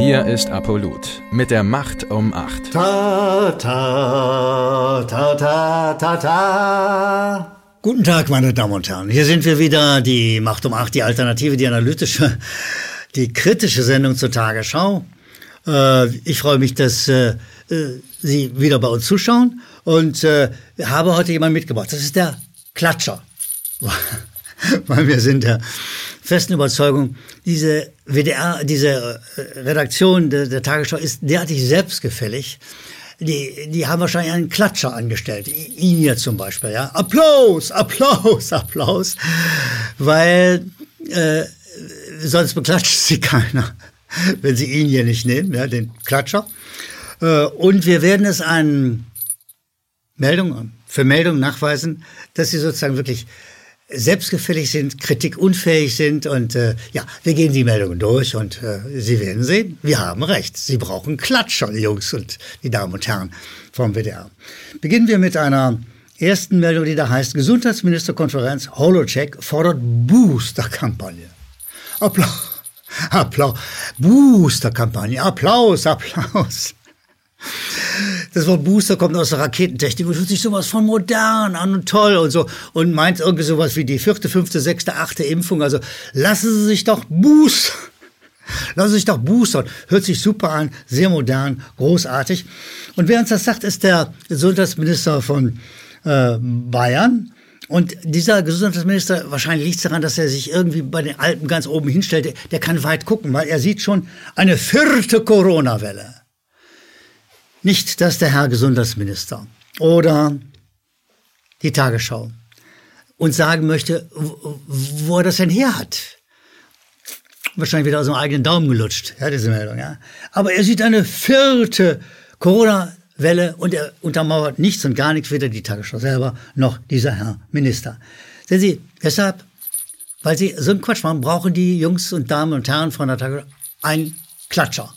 Hier ist Apollut mit der Macht um 8. Ta, ta, ta, ta, ta, ta. Guten Tag, meine Damen und Herren. Hier sind wir wieder, die Macht um 8, die Alternative, die analytische, die kritische Sendung zur Tagesschau. Äh, ich freue mich, dass äh, äh, Sie wieder bei uns zuschauen und habe heute jemanden mitgebracht. Das ist der Klatscher. Weil wir sind der festen Überzeugung, diese WDR, diese Redaktion der, der Tagesschau ist derartig selbstgefällig, die, die haben wahrscheinlich einen Klatscher angestellt. Ihn hier zum Beispiel, ja. Applaus, Applaus, Applaus. Weil äh, sonst beklatscht sie keiner, wenn sie ihn hier nicht nehmen, ja, den Klatscher. Äh, und wir werden es an Meldung für Meldung nachweisen, dass sie sozusagen wirklich selbstgefällig sind, kritikunfähig sind und äh, ja, wir gehen die Meldungen durch und äh, Sie werden sehen, wir haben recht. Sie brauchen Klatscher, die Jungs und die Damen und Herren vom WDR. Beginnen wir mit einer ersten Meldung, die da heißt, Gesundheitsministerkonferenz Holocheck fordert Booster-Kampagne. Applaus, Applaus, Booster-Kampagne, Applaus, Applaus. Das Wort Booster kommt aus der Raketentechnik und hört sich sowas von modern an und toll und so und meint irgendwie sowas wie die vierte, fünfte, sechste, achte Impfung. Also lassen Sie sich doch boostern. Lassen Sie sich doch boostern. Hört sich super an, sehr modern, großartig. Und wer uns das sagt, ist der Gesundheitsminister von äh, Bayern. Und dieser Gesundheitsminister, wahrscheinlich liegt es daran, dass er sich irgendwie bei den Alpen ganz oben hinstellt, der kann weit gucken, weil er sieht schon eine vierte Corona-Welle. Nicht, dass der Herr Gesundheitsminister oder die Tagesschau uns sagen möchte, wo er das denn her hat. Wahrscheinlich wieder aus dem eigenen Daumen gelutscht, ja, diese Meldung, ja. Aber er sieht eine vierte Corona-Welle und er untermauert nichts und gar nichts, weder die Tagesschau selber noch dieser Herr Minister. Sehen Sie, deshalb, weil Sie so einen Quatsch machen, brauchen die Jungs und Damen und Herren von der Tagesschau einen Klatscher.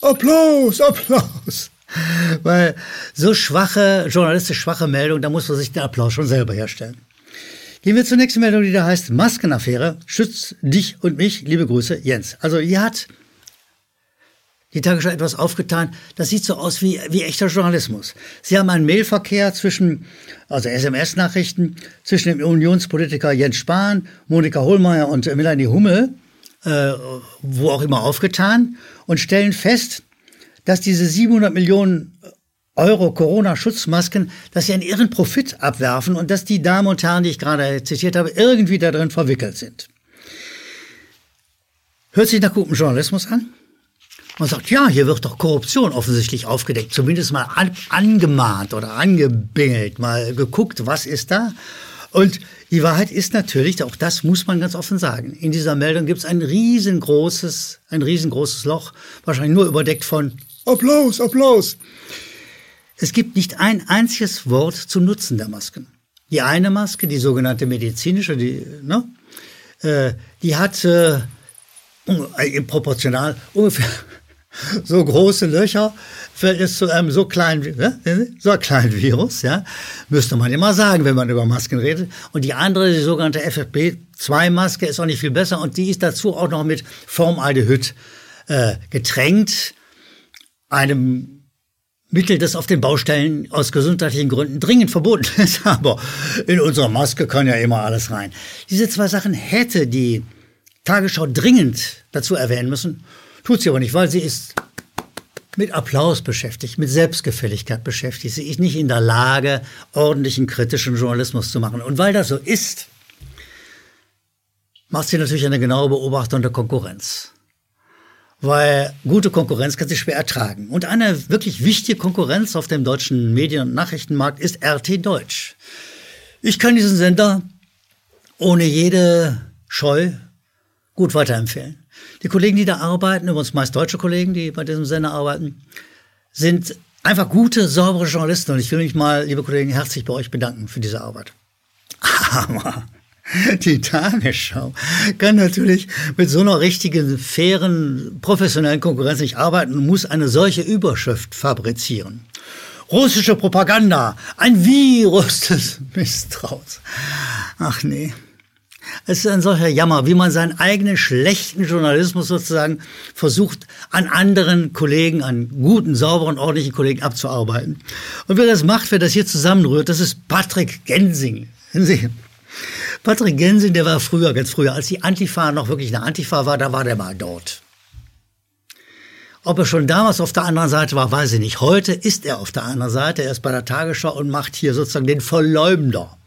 Applaus, Applaus. Weil so schwache, journalistisch schwache Meldung, da muss man sich den Applaus schon selber herstellen. Gehen wir zur nächsten Meldung, die da heißt Maskenaffäre, schützt dich und mich, liebe Grüße, Jens. Also hier hat die Tagesschau etwas aufgetan, das sieht so aus wie, wie echter Journalismus. Sie haben einen Mailverkehr zwischen, also SMS-Nachrichten, zwischen dem Unionspolitiker Jens Spahn, Monika Hohlmeier und Melanie Hummel, äh, wo auch immer aufgetan, und stellen fest, dass diese 700 Millionen Euro Corona-Schutzmasken, dass sie einen irren Profit abwerfen und dass die Damen und Herren, die ich gerade zitiert habe, irgendwie da drin verwickelt sind. Hört sich nach gutem Journalismus an? Man sagt, ja, hier wird doch Korruption offensichtlich aufgedeckt, zumindest mal an, angemahnt oder angebingelt, mal geguckt, was ist da. Und die Wahrheit ist natürlich, auch das muss man ganz offen sagen, in dieser Meldung gibt es ein riesengroßes, ein riesengroßes Loch, wahrscheinlich nur überdeckt von Applaus, Applaus. Es gibt nicht ein einziges Wort zum Nutzen der Masken. Die eine Maske, die sogenannte medizinische, die, ne, äh, die hat äh, äh proportional ungefähr so große Löcher fällt es zu einem so kleinen, ne, so kleinen Virus, ja, müsste man immer sagen, wenn man über Masken redet. Und die andere, die sogenannte FFP2-Maske, ist auch nicht viel besser und die ist dazu auch noch mit Formaldehyd äh, getränkt einem Mittel, das auf den Baustellen aus gesundheitlichen Gründen dringend verboten ist. Aber in unserer Maske kann ja immer alles rein. Diese zwei Sachen hätte die Tagesschau dringend dazu erwähnen müssen. Tut sie aber nicht, weil sie ist mit Applaus beschäftigt, mit Selbstgefälligkeit beschäftigt. Sie ist nicht in der Lage, ordentlichen kritischen Journalismus zu machen. Und weil das so ist, macht sie natürlich eine genaue Beobachtung der Konkurrenz weil gute Konkurrenz kann sich schwer ertragen. Und eine wirklich wichtige Konkurrenz auf dem deutschen Medien- und Nachrichtenmarkt ist RT Deutsch. Ich kann diesen Sender ohne jede Scheu gut weiterempfehlen. Die Kollegen, die da arbeiten, übrigens meist deutsche Kollegen, die bei diesem Sender arbeiten, sind einfach gute, saubere Journalisten. Und ich will mich mal, liebe Kollegen, herzlich bei euch bedanken für diese Arbeit. Aber Die Tagesschau kann natürlich mit so einer richtigen, fairen, professionellen Konkurrenz nicht arbeiten und muss eine solche Überschrift fabrizieren. Russische Propaganda, ein Virus des Misstrauens. Ach nee. Es ist ein solcher Jammer, wie man seinen eigenen schlechten Journalismus sozusagen versucht, an anderen Kollegen, an guten, sauberen, ordentlichen Kollegen abzuarbeiten. Und wer das macht, wer das hier zusammenrührt, das ist Patrick Gensing. Patrick Gensing, der war früher, ganz früher, als die Antifa noch wirklich eine Antifa war, da war der mal dort. Ob er schon damals auf der anderen Seite war, weiß ich nicht. Heute ist er auf der anderen Seite. Er ist bei der Tagesschau und macht hier sozusagen den Verleumder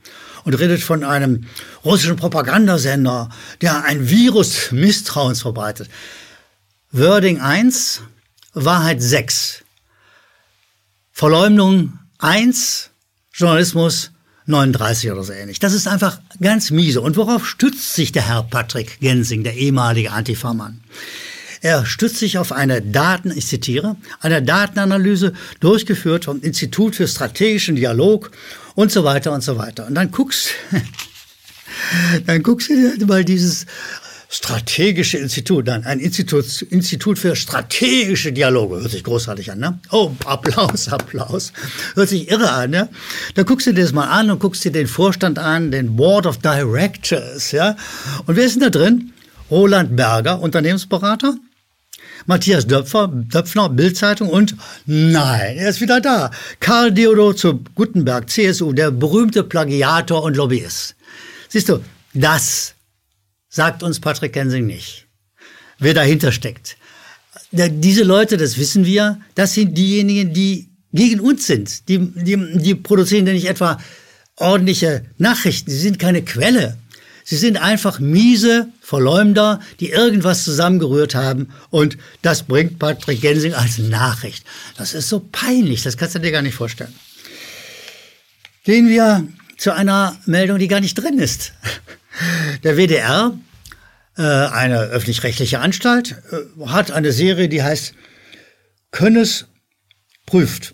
und redet von einem russischen Propagandasender, der ein Virus Misstrauens verbreitet. Wording 1, Wahrheit 6. Verleumdung 1, Journalismus 39 oder so ähnlich. Das ist einfach ganz miese. Und worauf stützt sich der Herr Patrick Gensing, der ehemalige Antifa-Mann? Er stützt sich auf eine Daten, ich zitiere, eine Datenanalyse durchgeführt vom Institut für strategischen Dialog und so weiter und so weiter. Und dann guckst, dann guckst du dir mal dieses strategische Institut, dann ein Institut, Institut für strategische Dialoge, hört sich großartig an, ne? Oh, Applaus, Applaus, hört sich irre an, ne? Da guckst du dir das mal an und guckst dir den Vorstand an, den Board of Directors, ja? Und wer ist denn da drin? Roland Berger, Unternehmensberater, Matthias Döpfer, Döpfner, Bildzeitung und nein, er ist wieder da. Karl Theodor zu Gutenberg, CSU, der berühmte Plagiator und Lobbyist. Siehst du, das sagt uns Patrick Kensing nicht. Wer dahinter steckt. Diese Leute, das wissen wir, das sind diejenigen, die gegen uns sind. Die, die, die produzieren ja nicht etwa ordentliche Nachrichten. Sie sind keine Quelle. Sie sind einfach miese Verleumder, die irgendwas zusammengerührt haben und das bringt Patrick Gensing als Nachricht. Das ist so peinlich, das kannst du dir gar nicht vorstellen. Gehen wir zu einer Meldung, die gar nicht drin ist. Der WDR, äh, eine öffentlich-rechtliche Anstalt, äh, hat eine Serie, die heißt Könnes prüft.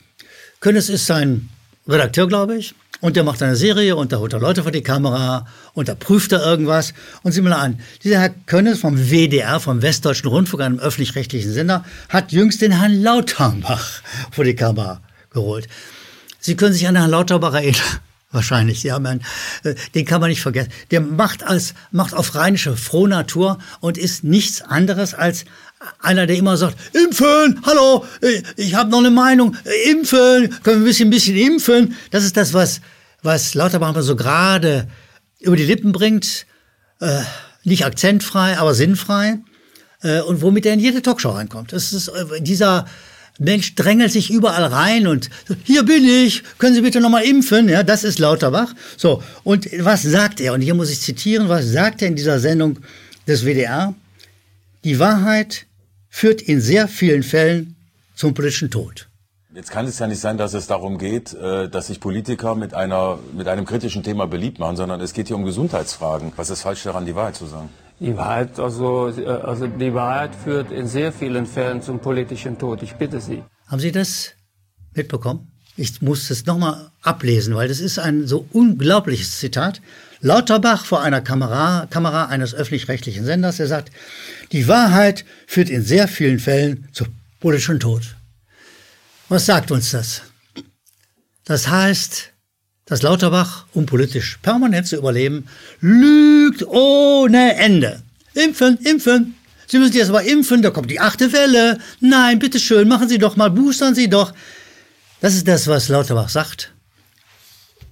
Könnes ist sein Redakteur, glaube ich. Und der macht eine Serie und da holt er Leute vor die Kamera und da prüft er irgendwas. Und sieh mal an, dieser Herr Könnes vom WDR, vom Westdeutschen Rundfunk, einem öffentlich-rechtlichen Sender, hat jüngst den Herrn Lauterbach vor die Kamera geholt. Sie können sich an Herrn Lauterbach erinnern. Wahrscheinlich, haben einen, äh, den kann man nicht vergessen. Der macht als, macht auf rheinische Frohnatur und ist nichts anderes als einer, der immer sagt, impfen, hallo, ich habe noch eine Meinung, impfen, können wir ein bisschen, ein bisschen impfen. Das ist das, was, was Lauterbach so gerade über die Lippen bringt. Äh, nicht akzentfrei, aber sinnfrei. Äh, und womit er in jede Talkshow reinkommt. Das ist äh, dieser Mensch drängelt sich überall rein und hier bin ich, können Sie bitte nochmal impfen? Ja, das ist Lauterbach. So, und was sagt er? Und hier muss ich zitieren, was sagt er in dieser Sendung des WDR? Die Wahrheit führt in sehr vielen Fällen zum politischen Tod. Jetzt kann es ja nicht sein, dass es darum geht, äh, dass sich Politiker mit einer mit einem kritischen Thema beliebt machen, sondern es geht hier um Gesundheitsfragen. Was ist falsch daran, die Wahrheit zu sagen? Die Wahrheit, also, äh, also die Wahrheit führt in sehr vielen Fällen zum politischen Tod. Ich bitte Sie. Haben Sie das mitbekommen? Ich muss es nochmal ablesen, weil das ist ein so unglaubliches Zitat. Lauterbach vor einer Kamera, Kamera eines öffentlich-rechtlichen Senders, der sagt, die Wahrheit führt in sehr vielen Fällen zu politischem Tod. Was sagt uns das? Das heißt, dass Lauterbach, um politisch permanent zu überleben, lügt ohne Ende. Impfen, impfen. Sie müssen jetzt aber impfen, da kommt die achte Welle. Nein, bitteschön, machen Sie doch mal, boostern Sie doch. Das ist das, was Lauterbach sagt.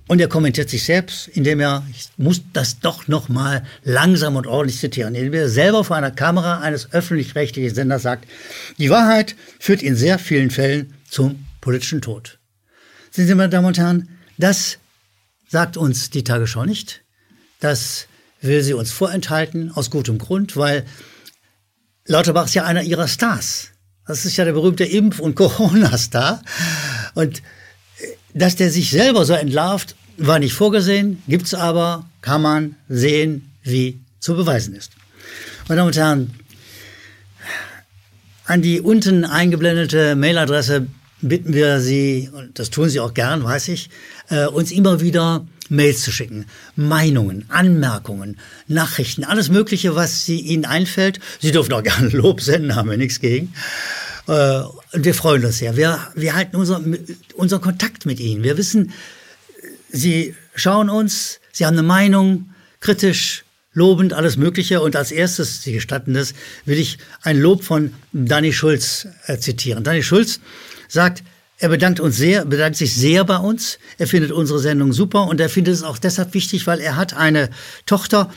Und er kommentiert sich selbst, indem er, ich muss das doch noch mal langsam und ordentlich zitieren, indem er selber vor einer Kamera eines öffentlich-rechtlichen Senders sagt, die Wahrheit führt in sehr vielen Fällen zum politischen Tod. Sehen Sie, meine Damen und Herren, das sagt uns die Tagesschau nicht. Das will sie uns vorenthalten, aus gutem Grund, weil Lauterbach ist ja einer ihrer Stars. Das ist ja der berühmte Impf- und Corona-Star. Und dass der sich selber so entlarvt, war nicht vorgesehen, gibt's aber, kann man sehen, wie zu beweisen ist. Meine Damen und Herren, an die unten eingeblendete Mailadresse bitten wir Sie, und das tun Sie auch gern, weiß ich, äh, uns immer wieder Mails zu schicken, Meinungen, Anmerkungen, Nachrichten, alles Mögliche, was Sie Ihnen einfällt. Sie dürfen auch gerne Lob senden, haben wir nichts gegen. Äh, und wir freuen uns sehr. Wir, wir halten unser, unseren Kontakt mit Ihnen. Wir wissen, Sie schauen uns, Sie haben eine Meinung, kritisch, lobend alles Mögliche. Und als erstes, Sie gestatten das, will ich ein Lob von Danny Schulz äh, zitieren. Danny Schulz sagt, er bedankt uns sehr, bedankt sich sehr bei uns. Er findet unsere Sendung super und er findet es auch deshalb wichtig, weil er hat eine Tochter,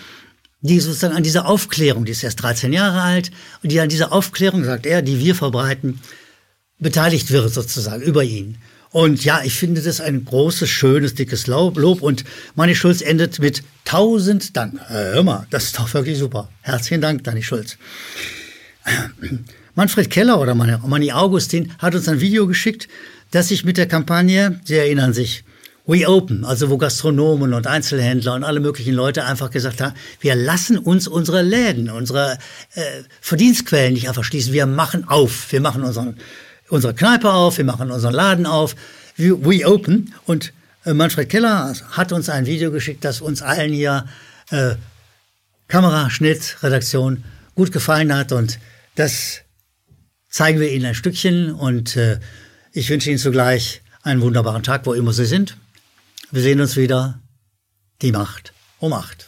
die sozusagen an dieser Aufklärung, die ist erst 13 Jahre alt, und die an dieser Aufklärung, sagt er, die wir verbreiten, beteiligt wird sozusagen über ihn. Und ja, ich finde das ein großes, schönes, dickes Lob. Und Manni Schulz endet mit tausend Dank. Hör mal, das ist doch wirklich super. Herzlichen Dank, Danny Schulz. Manfred Keller oder Manni Augustin hat uns ein Video geschickt, das sich mit der Kampagne, Sie erinnern sich, We Open, also wo Gastronomen und Einzelhändler und alle möglichen Leute einfach gesagt haben, wir lassen uns unsere Läden, unsere äh, Verdienstquellen nicht einfach schließen, wir machen auf, wir machen unseren, unsere Kneipe auf, wir machen unseren Laden auf, We, we Open. Und äh, Manfred Keller hat uns ein Video geschickt, das uns allen hier äh, Kamera, Schnitt, Redaktion gut gefallen hat. Und das zeigen wir Ihnen ein Stückchen und äh, ich wünsche Ihnen zugleich einen wunderbaren Tag, wo immer Sie sind. Wir sehen uns wieder. Die Macht um acht.